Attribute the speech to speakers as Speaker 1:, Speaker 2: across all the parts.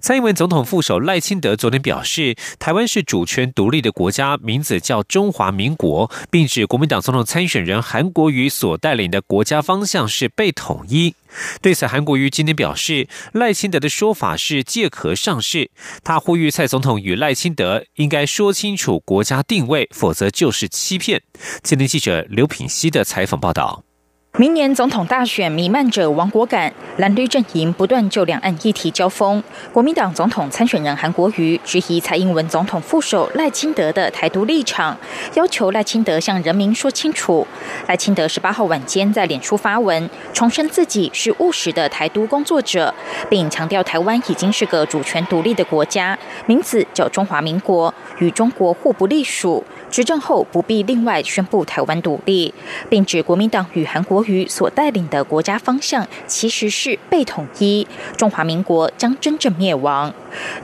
Speaker 1: 蔡英文总统副手赖清德昨天表示，台湾是主权独立的国家，名字叫中华民国，并指国民党总统参选人韩国瑜所带领的国家方向是被统一。对此，韩国瑜今天表示，赖清德的说法是借壳上市。他呼吁蔡总统与赖清德应该说清楚国家定位，否则就是欺骗。今天记者刘品熙的采访报道。
Speaker 2: 明年总统大选弥漫着亡国感，蓝绿阵营不断就两岸议题交锋。国民党总统参选人韩国瑜质疑蔡英文总统副手赖清德的台独立场，要求赖清德向人民说清楚。赖清德十八号晚间在脸书发文，重申自己是务实的台独工作者，并强调台湾已经是个主权独立的国家，名字叫中华民国，与中国互不隶属。执政后不必另外宣布台湾独立，并指国民党与韩国瑜所带领的国家方向其实是被统一，中华民国将真正灭亡。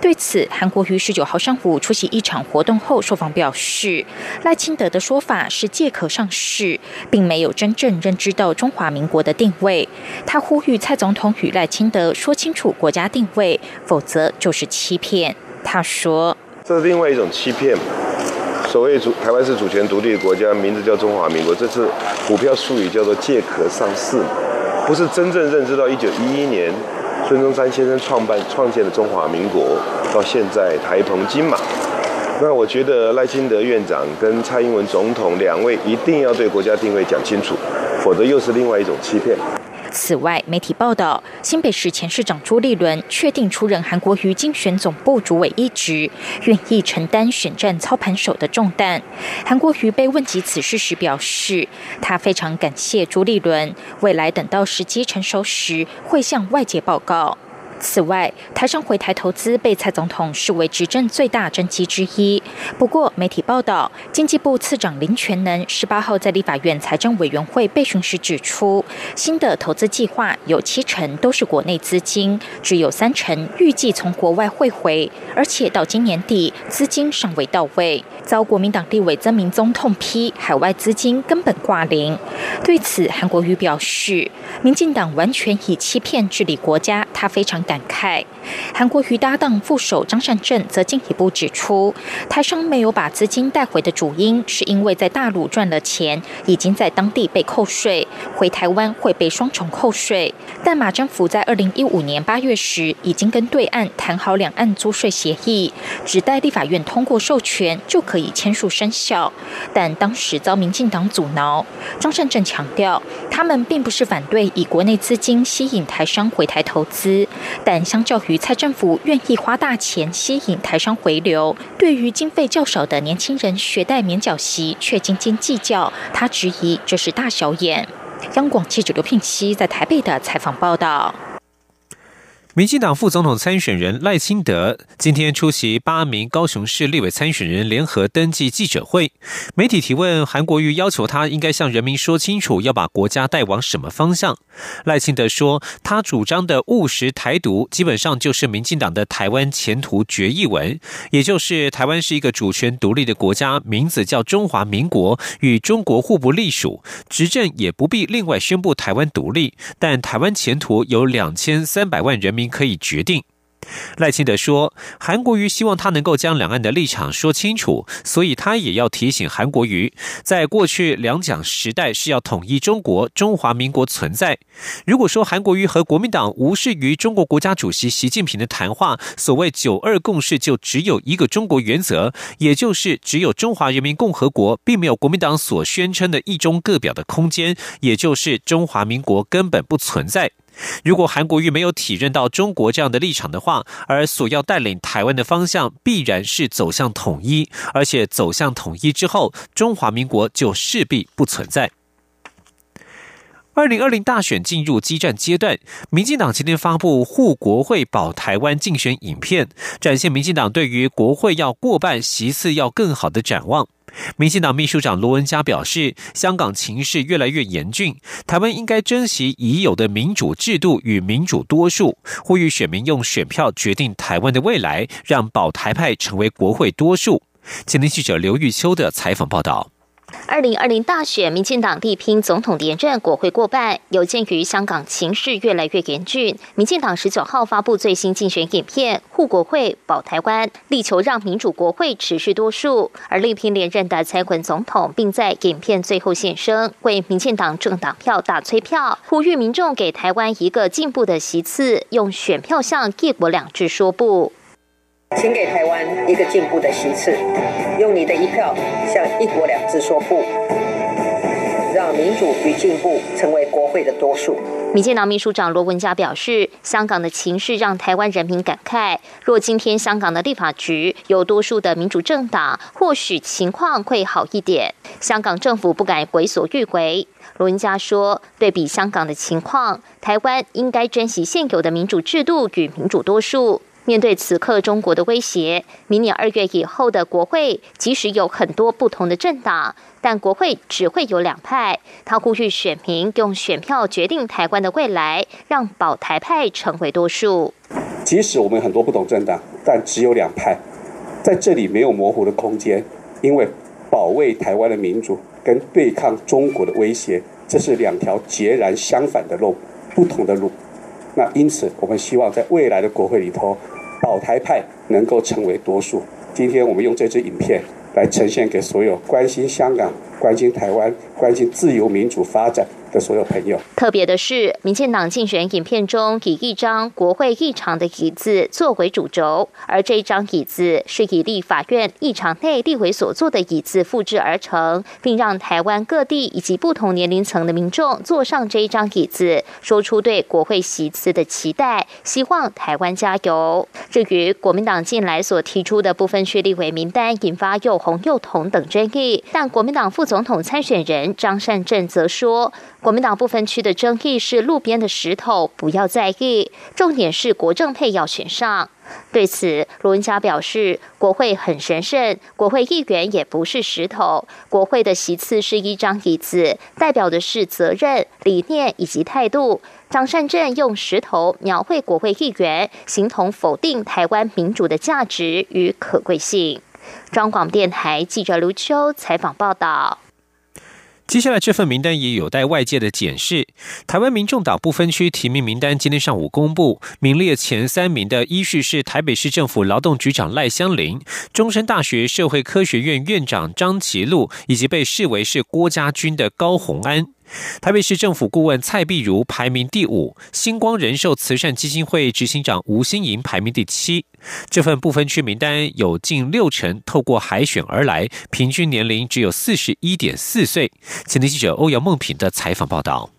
Speaker 2: 对此，韩国瑜十九号上午出席一场活动后受访表示，赖清德的说法是借壳上市，并没有真正认知到中华民国的定位。他呼吁蔡总统与赖清德说清楚国家定位，否则就是欺骗。他说：“
Speaker 3: 这是另外一种欺骗。”所谓主台湾是主权独立的国家，名字叫中华民国，这次股票术语叫做借壳上市，不是真正认知到一九一一年孙中山先生创办创建的中华民国，到现在台澎金马。那我觉得赖清德院长跟蔡英文总统两位一定要对国家定位讲清楚，否则又是另外一种欺骗。
Speaker 2: 此外，媒体报道，新北市前市长朱立伦确定出任韩国瑜竞选总部主委一职，愿意承担选战操盘手的重担。韩国瑜被问及此事时表示，他非常感谢朱立伦，未来等到时机成熟时，会向外界报告。此外，台商回台投资被蔡总统视为执政最大政绩之一。不过，媒体报道，经济部次长林全能十八号在立法院财政委员会备询时指出，新的投资计划有七成都是国内资金，只有三成预计从国外汇回，而且到今年底资金尚未到位，遭国民党立委曾明宗痛批海外资金根本挂零。对此，韩国瑜表示，民进党完全以欺骗治理国家，他非常感。感慨，韩国瑜搭档副手张善政则进一步指出，台商没有把资金带回的主因，是因为在大陆赚了钱，已经在当地被扣税，回台湾会被双重扣税。但马政府在二零一五年八月时，已经跟对岸谈好两岸租税协议，只待立法院通过授权就可以签署生效，但当时遭民进党阻挠。张善政强调，他们并不是反对以国内资金吸引台商回台投资。但相较于蔡政府愿意花大钱吸引台商回流，对于经费较少的年轻人学贷免缴息却斤斤计较，他质疑这是大小眼。央广记者刘聘熙在台北的采访报道。
Speaker 1: 民进党副总统参选人赖清德今天出席八名高雄市立委参选人联合登记记者会，媒体提问韩国瑜要求他应该向人民说清楚要把国家带往什么方向。赖清德说，他主张的务实台独基本上就是民进党的台湾前途决议文，也就是台湾是一个主权独立的国家，名字叫中华民国，与中国互不隶属，执政也不必另外宣布台湾独立，但台湾前途有两千三百万人民。可以决定。赖清德说，韩国瑜希望他能够将两岸的立场说清楚，所以他也要提醒韩国瑜，在过去两蒋时代是要统一中国中华民国存在。如果说韩国瑜和国民党无视于中国国家主席习近平的谈话，所谓九二共识就只有一个中国原则，也就是只有中华人民共和国，并没有国民党所宣称的一中各表的空间，也就是中华民国根本不存在。如果韩国瑜没有体认到中国这样的立场的话，而所要带领台湾的方向必然是走向统一，而且走向统一之后，中华民国就势必不存在。二零二零大选进入激战阶段，民进党今天发布护国会保台湾竞选影片，展现民进党对于国会要过半席次要更好的展望。民进党秘书长罗文嘉表示，香港情势越来越严峻，台湾应该珍惜已有的民主制度与民主多数，呼吁选民用选票决定台湾的未来，让保台派成为国会多数。前天记者刘玉秋的采访报道。
Speaker 4: 二零二零大选，民进党力拼总统连任，国会过半。有鉴于香港情势越来越严峻，民进党十九号发布最新竞选影片，护国会、保台湾，力求让民主国会持续多数。而力拼连任的蔡文总统，并在影片最后现身，为民进党政党票打催票，呼吁民众给台湾一个进步的席次，用选票向“一国两制”说不。
Speaker 5: 请给台湾一个进步的席次，用你的一票向“一国两制”说不，让民主与进步成为国会的多数。
Speaker 4: 民进党秘书长罗文嘉表示，香港的情势让台湾人民感慨，若今天香港的立法局有多数的民主政党，或许情况会好一点。香港政府不敢为所欲为。罗文嘉说，对比香港的情况，台湾应该珍惜现有的民主制度与民主多数。面对此刻中国的威胁，明年二月以后的国会，即使有很多不同的政党，但国会只会有两派。他呼吁选民用选票决定台湾的未来，让保台派成为多数。
Speaker 6: 即使我们很多不同政党，但只有两派，在这里没有模糊的空间，因为保卫台湾的民主跟对抗中国的威胁，这是两条截然相反的路，不同的路。那因此，我们希望在未来的国会里头。保台派能够成为多数。今天我们用这支影片来呈现给所有关心香港、关心台湾、关心自由民主发展。的所有朋友，
Speaker 4: 特别的是，民进党竞选影片中以一张国会议场的椅子作为主轴，而这一张椅子是以立法院议场内立委所坐的椅子复制而成，并让台湾各地以及不同年龄层的民众坐上这一张椅子，说出对国会席次的期待，希望台湾加油。至于国民党近来所提出的部分区立委名单，引发又红又统等争议，但国民党副总统参选人张善政则说。国民党部分区的争议是路边的石头，不要在意。重点是国政配要选上。对此，罗文嘉表示，国会很神圣，国会议员也不是石头。国会的席次是一张椅子，代表的是责任、理念以及态度。张善政用石头描绘国会议员，形同否定台湾民主的价值与可贵性。中广电台记者卢秋采访报道。
Speaker 1: 接下来这份名单也有待外界的检视。台湾民众党不分区提名名单今天上午公布，名列前三名的依序是台北市政府劳动局长赖香林、中山大学社会科学院院长张其禄，以及被视为是郭家军的高鸿安。台北市政府顾问蔡碧如排名第五，星光人寿慈善基金会执行长吴新莹排名第七。这份不分区名单有近六成透过海选而来，平均年龄只有四十一点四岁。前天记者欧阳梦平的采访报道。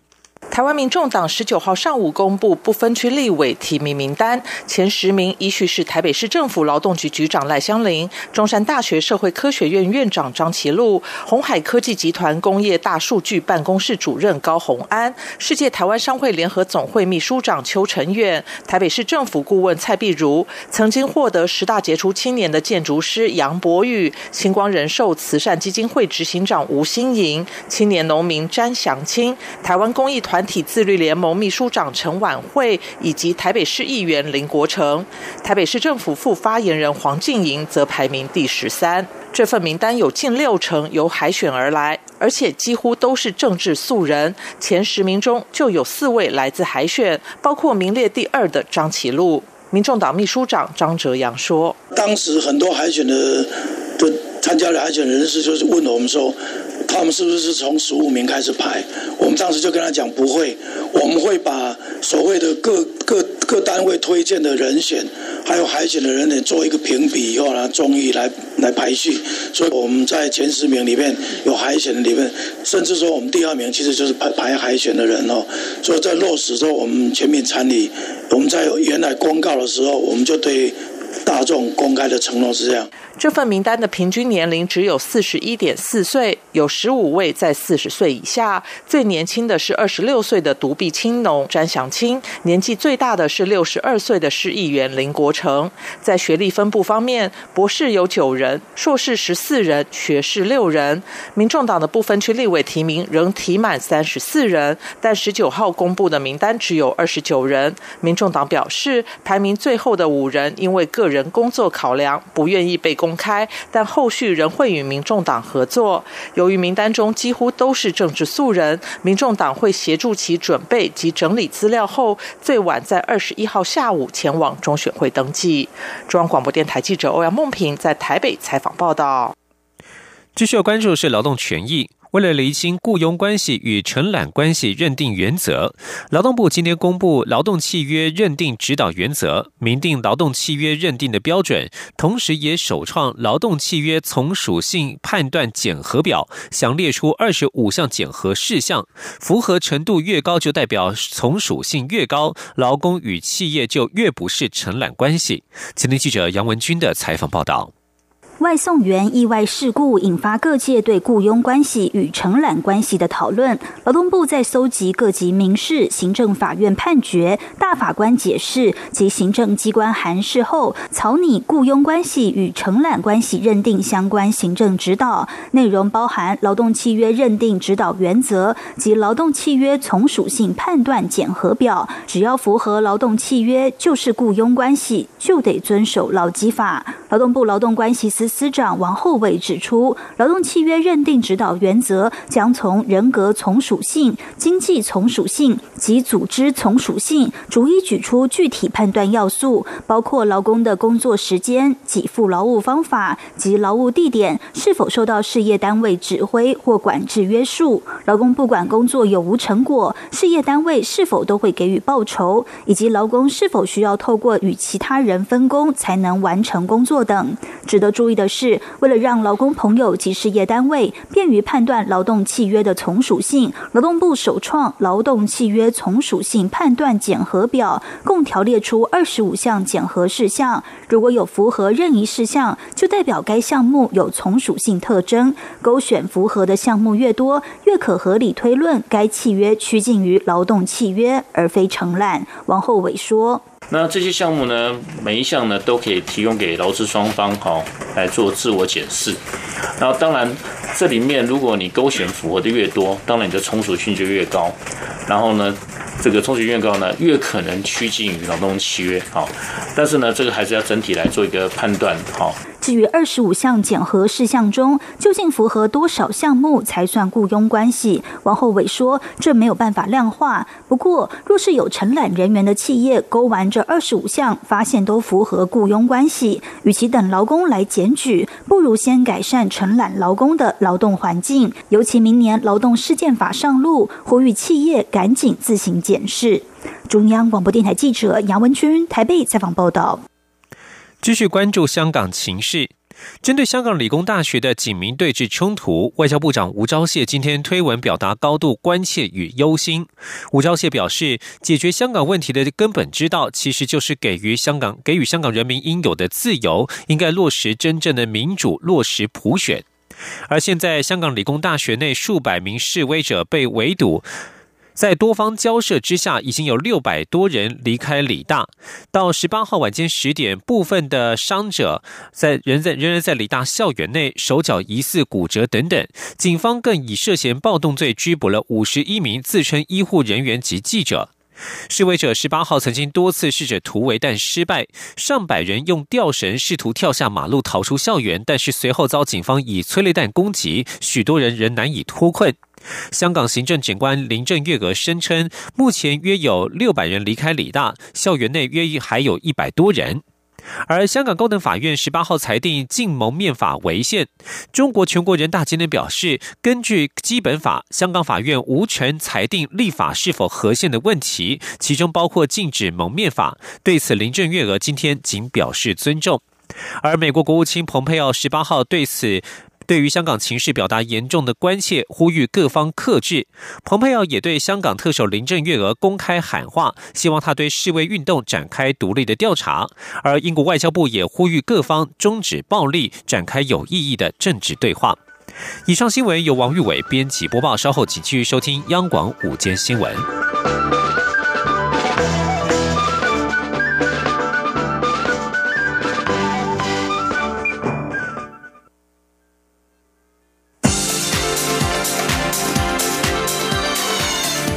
Speaker 7: 台湾民众党十九号上午公布不分区立委提名名单，前十名依序是台北市政府劳动局局长赖香林、中山大学社会科学院院长张其禄、红海科技集团工业大数据办公室主任高宏安、世界台湾商会联合总会秘书长邱成远、台北市政府顾问蔡碧如、曾经获得十大杰出青年的建筑师杨博宇、星光人寿慈善基金会执行长吴新莹、青年农民詹祥清、台湾公益团。团体自律联盟秘书长陈婉慧以及台北市议员林国成，台北市政府副发言人黄静莹则排名第十三。这份名单有近六成由海选而来，而且几乎都是政治素人。前十名中就有四位来自海选，包括名列第二的张启禄。民众党秘书长张哲阳说：“
Speaker 8: 当时很多海选的的参加的海选人士就是问我们说。”他们是不是从十五名开始排？我们当时就跟他讲不会，我们会把所谓的各各各单位推荐的人选，还有海选的人呢做一个评比以后呢，综艺来来排序。所以我们在前十名里面有海选的里面，甚至说我们第二名其实就是排排海选的人哦。所以在落实之后，我们全面参与。我们在原来公告的时候，我们就对。大众公开的承诺是这样。
Speaker 7: 这份名单的平均年龄只有四十一点四岁，有十五位在四十岁以下，最年轻的是二十六岁的独臂青农詹祥清，年纪最大的是六十二岁的市议员林国成。在学历分布方面，博士有九人，硕士十四人，学士六人。民众党的不分区立委提名仍提满三十四人，但十九号公布的名单只有二十九人。民众党表示，排名最后的五人因为个人工作考量，不愿意被公公开，但后续仍会与民众党合作。由于名单中几乎都是政治素人，民众党会协助其准备及整理资料后，最晚在二十一号下午前往中选会登记。中央广播电台记者欧阳梦平在台北采访报道。
Speaker 1: 继续要关注的是劳动权益。为了厘清雇佣关系与承揽关系认定原则，劳动部今天公布劳动契约认定指导原则，明定劳动契约认定的标准，同时也首创劳动契约从属性判断检核表，详列出二十五项检核事项，符合程度越高，就代表从属性越高，劳工与企业就越不是承揽关系。今天记者杨文军的采访报道。
Speaker 9: 外送员意外事故引发各界对雇佣关系与承揽关系的讨论。劳动部在搜集各级民事、行政法院判决、大法官解释及行政机关函释后，草拟雇佣关系与承揽关系认定相关行政指导，内容包含劳动契约认定指导原则及劳动契约从属性判断检核表。只要符合劳动契约就是雇佣关系，就得遵守劳基法。劳动部劳动关系司。司长王厚伟指出，劳动契约认定指导原则将从人格从属性、经济从属性及组织从属性，逐一举出具体判断要素，包括劳工的工作时间、给付劳务方法及劳务地点是否受到事业单位指挥或管制约束，劳工不管工作有无成果，事业单位是否都会给予报酬，以及劳工是否需要透过与其他人分工才能完成工作等。值得注意。的是，为了让劳工朋友及事业单位便于判断劳动契约的从属性，劳动部首创劳动契约从属性判断检核表，共条列出二十五项检核事项。如果有符合任意事项，就代表该项目有从属性特征。勾选符合的项目越多，越可合理推论该契约趋近于劳动契约，而非承揽。王厚伟说。
Speaker 10: 那这些项目呢，每一项呢都可以提供给劳资双方哈来做自我检视。然后当然这里面如果你勾选符合的越多，当然你的从属性就越高。然后呢，这个从属性越高呢，越可能趋近于劳动契约哈。但是呢，这个还是要整体来做一个判断哈。
Speaker 9: 至于二十五项检核事项中，究竟符合多少项目才算雇佣关系？王厚伟说，这没有办法量化。不过，若是有承揽人员的企业勾完这二十五项，发现都符合雇佣关系，与其等劳工来检举，不如先改善承揽劳工的劳动环境。尤其明年劳动事件法上路，呼吁企业赶紧自行检视。中央广播电台记者杨文君台北采访报道。
Speaker 1: 继续关注香港情势。针对香港理工大学的警民对峙冲突，外交部长吴钊燮今天推文表达高度关切与忧心。吴钊燮表示，解决香港问题的根本之道，其实就是给予香港给予香港人民应有的自由，应该落实真正的民主，落实普选。而现在，香港理工大学内数百名示威者被围堵。在多方交涉之下，已经有六百多人离开理大。到十八号晚间十点，部分的伤者在仍在仍然在理大校园内，手脚疑似骨折等等。警方更以涉嫌暴动罪拘捕了五十一名自称医护人员及记者。示威者十八号曾经多次试着突围，但失败。上百人用吊绳试图跳下马路逃出校园，但是随后遭警方以催泪弹攻击，许多人仍难以脱困。香港行政警官林郑月娥声称，目前约有六百人离开理大，校园内约还有一百多人。而香港高等法院十八号裁定禁蒙面法违宪。中国全国人大今天表示，根据基本法，香港法院无权裁定立法是否合宪的问题，其中包括禁止蒙面法。对此，林郑月娥今天仅表示尊重。而美国国务卿蓬佩奥十八号对此。对于香港情势表达严重的关切，呼吁各方克制。蓬佩奥也对香港特首林郑月娥公开喊话，希望他对示威运动展开独立的调查。而英国外交部也呼吁各方终止暴力，展开有意义的政治对话。以上新闻由王玉伟编辑播报，稍后请继续收听央广午间新闻。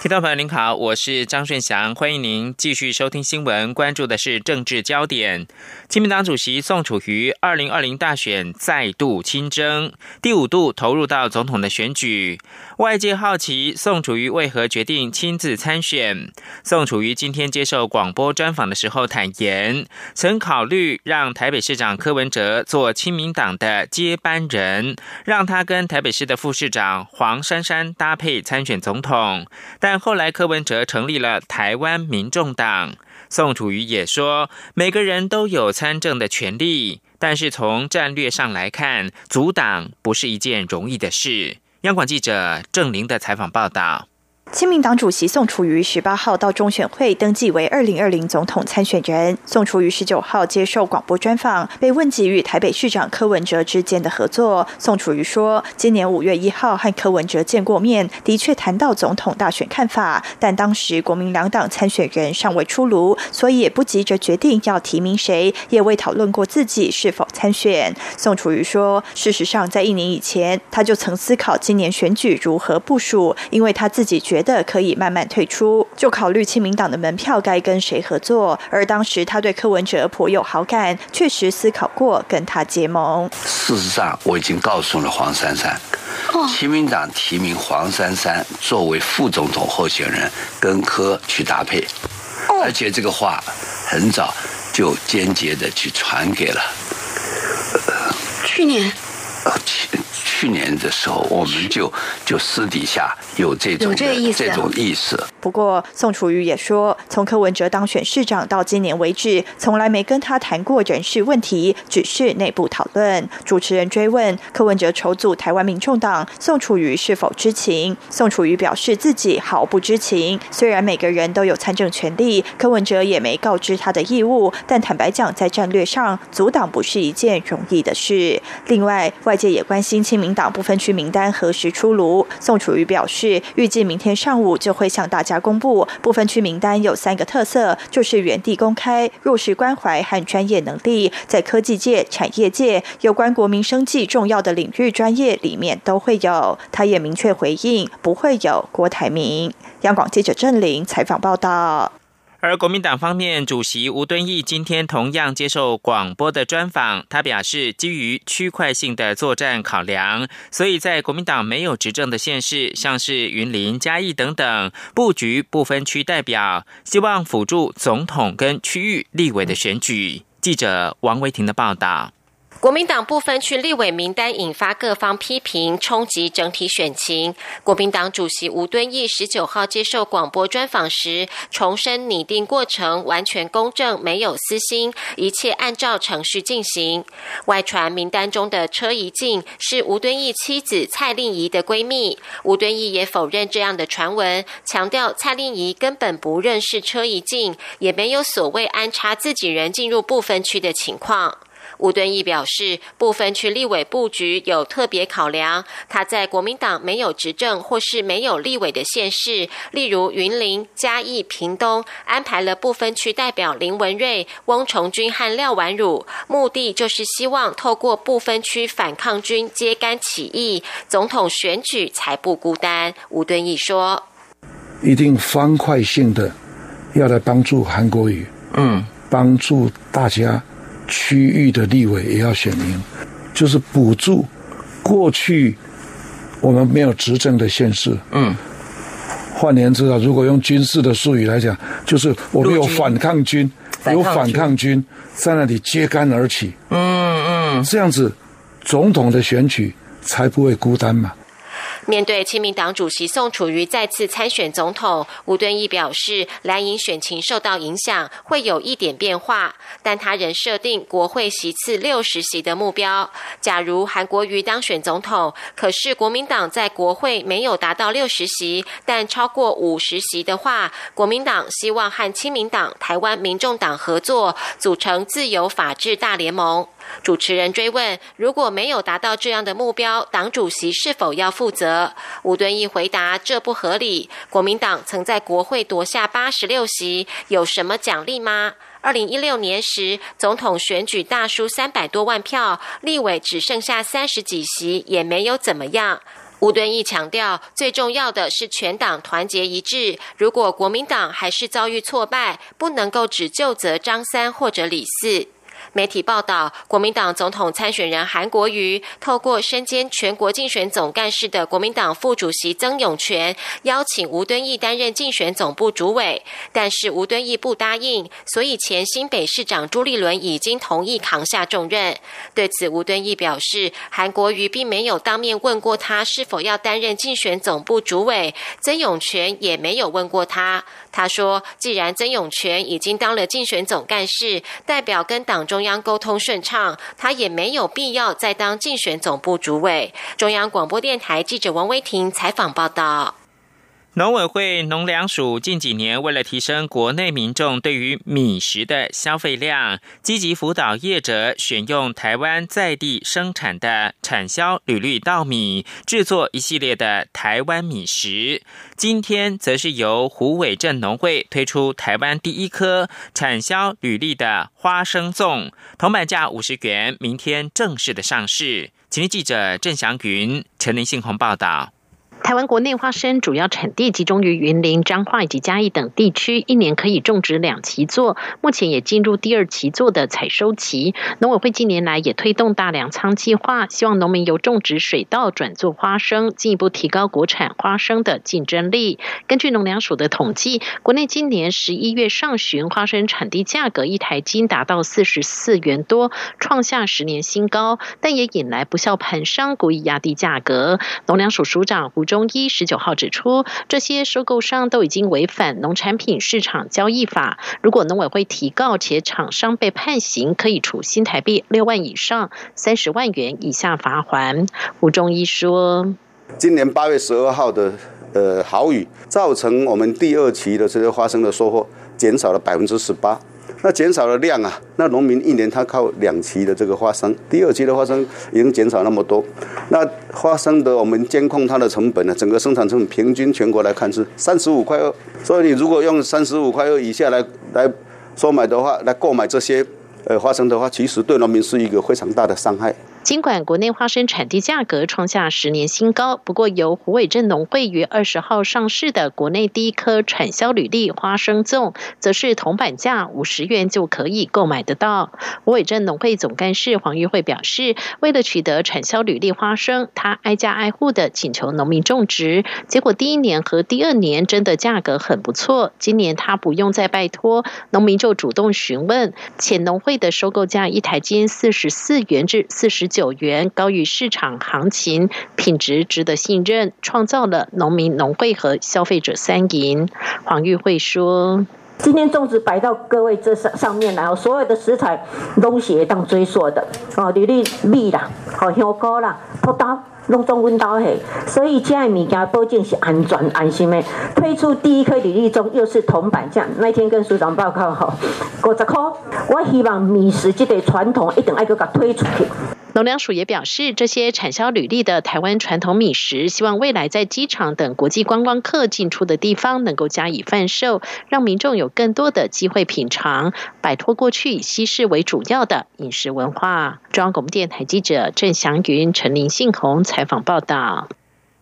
Speaker 11: 听众朋友您好，我是张顺祥，欢迎您继续收听新闻，关注的是政治焦点。亲民党主席宋楚瑜，二零二零大选再度亲征，第五度投入到总统的选举。外界好奇宋楚瑜为何决定亲自参选。宋楚瑜今天接受广播专访的时候坦言，曾考虑让台北市长柯文哲做亲民党的接班人，让他跟台北市的副市长黄珊珊搭配参选总统。但但后来柯文哲成立了台湾民众党。宋楚瑜也说，每个人都有参政的权利，但是从战略上来看，阻挡不是一件容易的事。央广记者郑玲的采访报道。
Speaker 12: 亲民党主席宋楚瑜十八号到中选会登记为二零二零总统参选人。宋楚瑜十九号接受广播专访，被问及与台北市长柯文哲之间的合作。宋楚瑜说，今年五月一号和柯文哲见过面，的确谈到总统大选看法，但当时国民两党参选人尚未出炉，所以也不急着决定要提名谁，也未讨论过自己是否参选。宋楚瑜说，事实上在一年以前，他就曾思考今年选举如何部署，因为他自己觉。觉得可以慢慢退出，就考虑亲民党的门票该跟谁合作。而当时他对柯文哲颇有好感，确实思考过跟他结盟。
Speaker 13: 事实上，我已经告诉了黄珊珊，亲民党提名黄珊珊作为副总统候选人，跟柯去搭配。而且这个话很早就间接的去传给了。
Speaker 14: 去年。
Speaker 13: 去年的时候，我们就就私底下有这种这种意思。
Speaker 12: 不过，宋楚瑜也说，从柯文哲当选市长到今年为止，从来没跟他谈过人事问题，只是内部讨论。主持人追问柯文哲筹组台湾民众党，宋楚瑜是否知情？宋楚瑜表示自己毫不知情。虽然每个人都有参政权利，柯文哲也没告知他的义务，但坦白讲，在战略上阻挡不是一件容易的事。另外，外界也关心亲民。党部分区名单何时出炉？宋楚瑜表示，预计明天上午就会向大家公布。部分区名单有三个特色，就是原地公开、弱势关怀和专业能力，在科技界、产业界有关国民生计重要的领域专业里面都会有。他也明确回应，不会有郭台铭。央广记者郑玲采访报道。
Speaker 11: 而国民党方面，主席吴敦义今天同样接受广播的专访，他表示，基于区块性的作战考量，所以在国民党没有执政的县市，像是云林、嘉义等等，布局不分区代表，希望辅助总统跟区域立委的选举。记者王维婷的报道。
Speaker 15: 国民党部分区立委名单引发各方批评，冲击整体选情。国民党主席吴敦义十九号接受广播专访时，重申拟定过程完全公正，没有私心，一切按照程序进行。外传名单中的车怡静是吴敦义妻子蔡令仪的闺蜜，吴敦义也否认这样的传闻，强调蔡令仪根本不认识车怡静，也没有所谓安插自己人进入不分区的情况。吴敦义表示，部分区立委布局有特别考量。他在国民党没有执政或是没有立委的县市，例如云林、嘉义、屏东，安排了部分区代表林文瑞、翁崇军和廖婉汝，目的就是希望透过部分区反抗军揭竿起义，总统选举才不孤单。吴敦义说：“
Speaker 16: 一定方块性的要来帮助韩国瑜，嗯，帮助大家。”区域的立委也要选民，就是补助过去我们没有执政的县市。嗯，换言之啊，如果用军事的术语来讲，就是我们有反抗军，有反抗军在那里揭竿而起。嗯嗯，这样子总统的选举才不会孤单嘛。
Speaker 15: 面对亲民党主席宋楚瑜再次参选总统，吴敦义表示，蓝营选情受到影响，会有一点变化，但他仍设定国会席次六十席的目标。假如韩国瑜当选总统，可是国民党在国会没有达到六十席，但超过五十席的话，国民党希望和亲民党、台湾民众党合作，组成自由法治大联盟。主持人追问：如果没有达到这样的目标，党主席是否要负责？吴敦义回答：这不合理。国民党曾在国会夺下八十六席，有什么奖励吗？二零一六年时，总统选举大输三百多万票，立委只剩下三十几席，也没有怎么样。吴敦义强调，最重要的是全党团结一致。如果国民党还是遭遇挫败，不能够只就责张三或者李四。媒体报道，国民党总统参选人韩国瑜透过身兼全国竞选总干事的国民党副主席曾永权，邀请吴敦义担任竞选总部主委，但是吴敦义不答应，所以前新北市长朱立伦已经同意扛下重任。对此，吴敦义表示，韩国瑜并没有当面问过他是否要担任竞选总部主委，曾永权也没有问过他。他说：“既然曾永权已经当了竞选总干事，代表跟党中央沟通顺畅，他也没有必要再当竞选总部主委。”中央广播电台记者王威婷采访报道。
Speaker 11: 农委会农粮署近几年为了提升国内民众对于米食的消费量，积极辅导业者选用台湾在地生产的产销履历稻米，制作一系列的台湾米食。今天则是由虎尾镇农会推出台湾第一颗产销履历的花生粽，铜板价五十元，明天正式的上市。请记者郑祥云、陈林信宏报道。
Speaker 17: 台湾国内花生主要产地集中于云林、彰化以及嘉义等地区，一年可以种植两期作。目前也进入第二期作的采收期。农委会近年来也推动大粮仓计划，希望农民由种植水稻转做花生，进一步提高国产花生的竞争力。根据农粮署的统计，国内今年十一月上旬花生产地价格一台斤达到四十四元多，创下十年新高，但也引来不肖盘商故意压低价格。农粮署署长胡忠。中医十九号指出，这些收购商都已经违反农产品市场交易法。如果农委会提告且厂商被判刑，可以处新台币六万以上三十万元以下罚款。吴中医说，
Speaker 18: 今年八月十二号的呃豪雨，造成我们第二期的这些花生的收获减少了百分之十八。那减少了量啊，那农民一年他靠两期的这个花生，第二期的花生已经减少那么多，那花生的我们监控它的成本呢，整个生产成本平均全国来看是三十五块二，所以你如果用三十五块二以下来来收买的话，来购买这些呃花生的话，其实对农民是一个非常大的伤害。
Speaker 17: 尽管国内花生产地价格创下十年新高，不过由虎尾镇农会于二十号上市的国内第一颗产销履历花生粽，则是铜板价五十元就可以购买得到。虎尾镇农会总干事黄玉慧表示，为了取得产销履历花生，他挨家挨户的请求农民种植，结果第一年和第二年真的价格很不错。今年他不用再拜托农民，就主动询问，且农会的收购价一台斤四十四元至四十九。元高于市场行情，品质值得信任，创造了农民、农会和消费者三赢。黄玉慧说：“
Speaker 19: 今天粽子摆到各位这上上面来哦，所有的食材都是当追溯的哦，履历米啦，好香菇啦，土豆。”拢中温刀嘿，所以这物件保证是安全安心的。推出第一颗履历中又是铜板价，那天跟署长报告吼，五十块。我希望米食这个传统一定爱搁甲推出去。
Speaker 17: 农粮署也表示，这些产销履历的台湾传统米食，希望未来在机场等国际观光客进出的地方能够加以贩售，让民众有更多的机会品尝，摆脱过去以西式为主要的饮食文化。中央广播电台记者郑祥云、陈林信宏采访报道。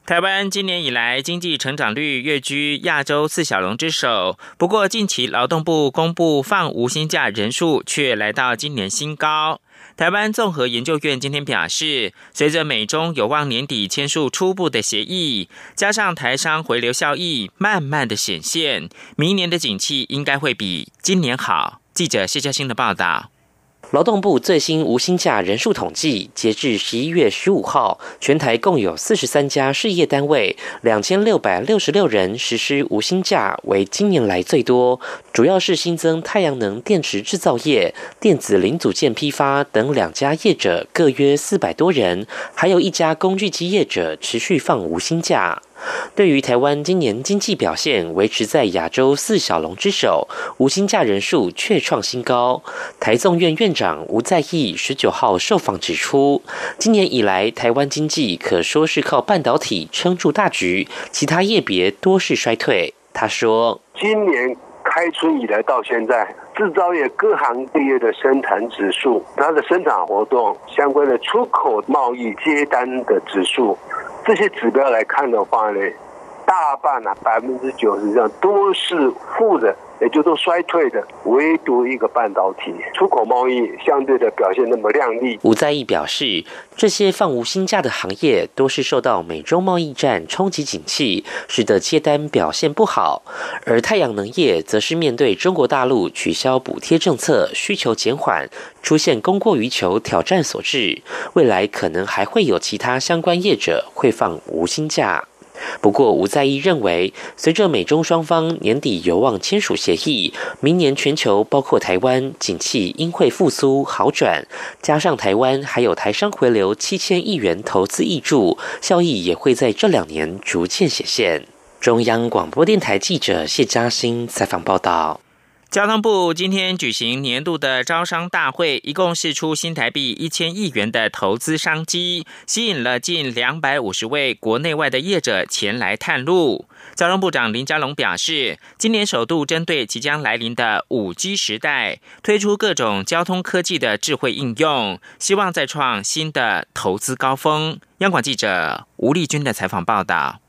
Speaker 11: 台湾今年以来经济成长率跃居亚洲四小龙之首，不过近期劳动部公布放无薪假人数却来到今年新高。台湾综合研究院今天表示，随着美中有望年底签署初步的协议，加上台商回流效益慢慢的显现，明年的景气应该会比今年好。记者谢嘉欣的报道。
Speaker 20: 劳动部最新无薪假人数统计，截至十一月十五号，全台共有四十三家事业单位，两千六百六十六人实施无薪假，为今年来最多。主要是新增太阳能电池制造业、电子零组件批发等两家业者，各约四百多人，还有一家工具机业者持续放无薪假。对于台湾今年经济表现维持在亚洲四小龙之首，无薪假人数却创新高。台纵院院长吴在义十九号受访指出，今年以来台湾经济可说是靠半导体撑住大局，其他业别多是衰退。他说：“
Speaker 21: 今年开春以来到现在，制造业各行各业的生产指数，它的生产活动相关的出口贸易接单的指数。”这些指标来看的话呢，大半啊，百分之九十以上都是负的。也就都衰退的，唯独一个半导体出口贸易相对的表现那么亮丽。
Speaker 20: 吴在义表示，这些放无薪假的行业都是受到美中贸易战冲击景气，使得接单表现不好；而太阳能业则是面对中国大陆取消补贴政策，需求减缓，出现供过于求挑战所致。未来可能还会有其他相关业者会放无薪假。不过，吴在义认为，随着美中双方年底有望签署协议，明年全球包括台湾景气应会复苏好转，加上台湾还有台商回流七千亿元投资挹注，效益也会在这两年逐渐显现。中央广播电台记者谢嘉欣采访报道。
Speaker 11: 交通部今天举行年度的招商大会，一共释出新台币一千亿元的投资商机，吸引了近两百五十位国内外的业者前来探路。交通部长林佳龙表示，今年首度针对即将来临的五 G 时代，推出各种交通科技的智慧应用，希望再创新的投资高峰。央广记者吴丽君的采访报道。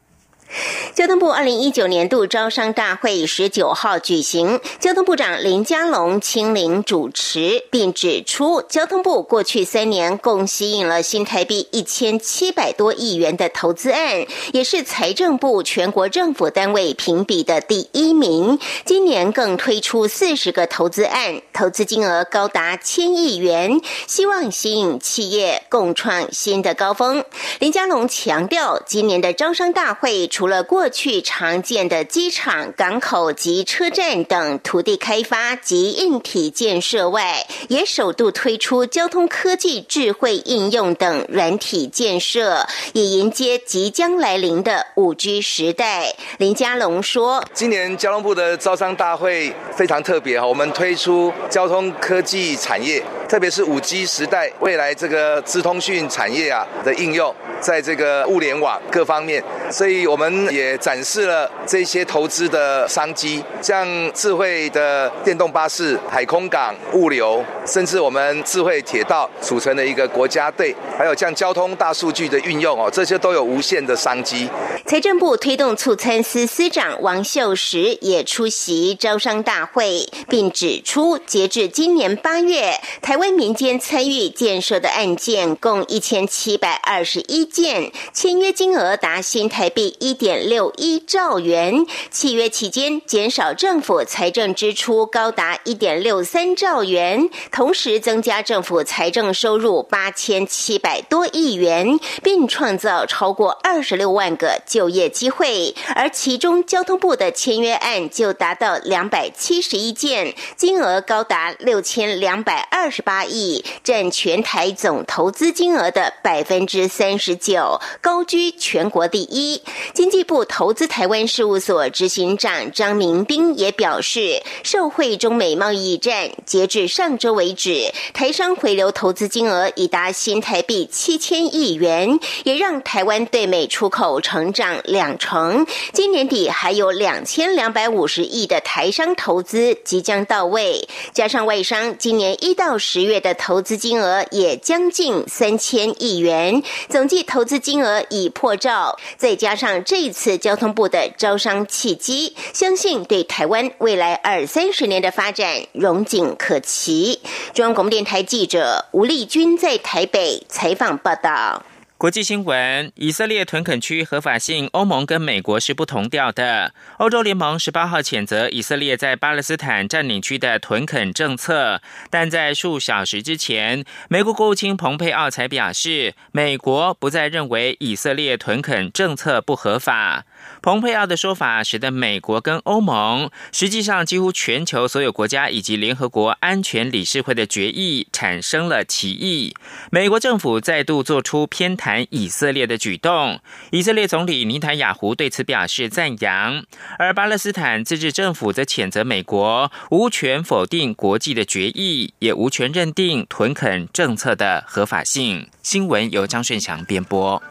Speaker 22: 交通部二零一九年度招商大会十九号举行，交通部长林佳龙亲临主持，并指出，交通部过去三年共吸引了新台币一千七百多亿元的投资案，也是财政部全国政府单位评比的第一名。今年更推出四十个投资案，投资金额高达千亿元，希望吸引企业共创新的高峰。林佳龙强调，今年的招商大会。除了过去常见的机场、港口及车站等土地开发及硬体建设外，也首度推出交通科技智慧应用等软体建设，以迎接即将来临的五 G 时代。林佳龙说：“
Speaker 23: 今年交通部的招商大会非常特别哈，我们推出交通科技产业，特别是五 G 时代未来这个资通讯产业啊的应用，在这个物联网各方面，所以我们。”也展示了这些投资的商机，像智慧的电动巴士、海空港物流，甚至我们智慧铁道组成的一个国家队，还有像交通大数据的运用哦，这些都有无限的商机。
Speaker 22: 财政部推动促餐司司长王秀实也出席招商大会，并指出，截至今年八月，台湾民间参与建设的案件共一千七百二十一件，签约金额达新台币一。点六一兆元，契约期间减少政府财政支出高达一点六三兆元，同时增加政府财政收入八千七百多亿元，并创造超过二十六万个就业机会。而其中交通部的签约案就达到两百七十一件，金额高达六千两百二十八亿，占全台总投资金额的百分之三十九，高居全国第一。经济部投资台湾事务所执行长张明斌也表示，受惠中美贸易战，截至上周为止，台商回流投资金额已达新台币七千亿元，也让台湾对美出口成长两成。今年底还有两千两百五十亿的台商投资即将到位，加上外商今年一到十月的投资金额也将近三千亿元，总计投资金额已破兆，再加上这。次交通部的招商契机，相信对台湾未来二三十年的发展容景可期。中央广播电台记者吴丽君在台北采访报道。
Speaker 11: 国际新闻：以色列屯垦区合法性，欧盟跟美国是不同调的。欧洲联盟十八号谴责以色列在巴勒斯坦占领区的屯垦政策，但在数小时之前，美国国务卿蓬佩奥才表示，美国不再认为以色列屯垦政策不合法。蓬佩奥的说法使得美国跟欧盟，实际上几乎全球所有国家以及联合国安全理事会的决议产生了歧义。美国政府再度做出偏袒以色列的举动，以色列总理尼坦雅胡对此表示赞扬，而巴勒斯坦自治政府则谴责美国无权否定国际的决议，也无权认定屯垦政策的合法性。新闻由张顺祥编播。